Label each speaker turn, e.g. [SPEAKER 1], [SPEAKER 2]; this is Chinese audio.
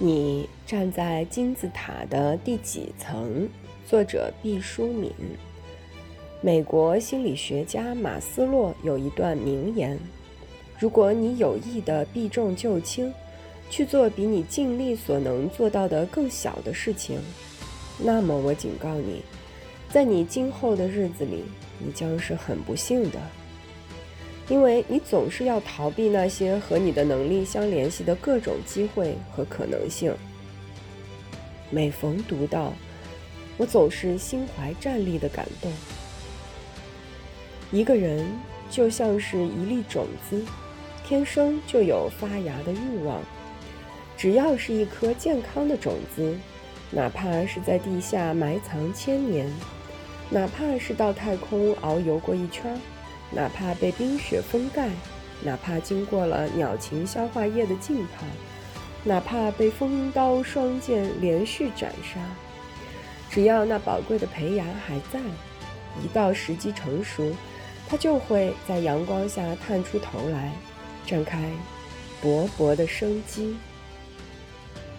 [SPEAKER 1] 你站在金字塔的第几层？作者毕淑敏。美国心理学家马斯洛有一段名言：如果你有意的避重就轻，去做比你尽力所能做到的更小的事情，那么我警告你，在你今后的日子里，你将是很不幸的。因为你总是要逃避那些和你的能力相联系的各种机会和可能性。每逢读到，我总是心怀战栗的感动。一个人就像是一粒种子，天生就有发芽的欲望。只要是一颗健康的种子，哪怕是在地下埋藏千年，哪怕是到太空遨游过一圈儿。哪怕被冰雪封盖，哪怕经过了鸟禽消化液的浸泡，哪怕被风刀双剑连续斩杀，只要那宝贵的胚芽还在，一到时机成熟，它就会在阳光下探出头来，展开勃勃的生机。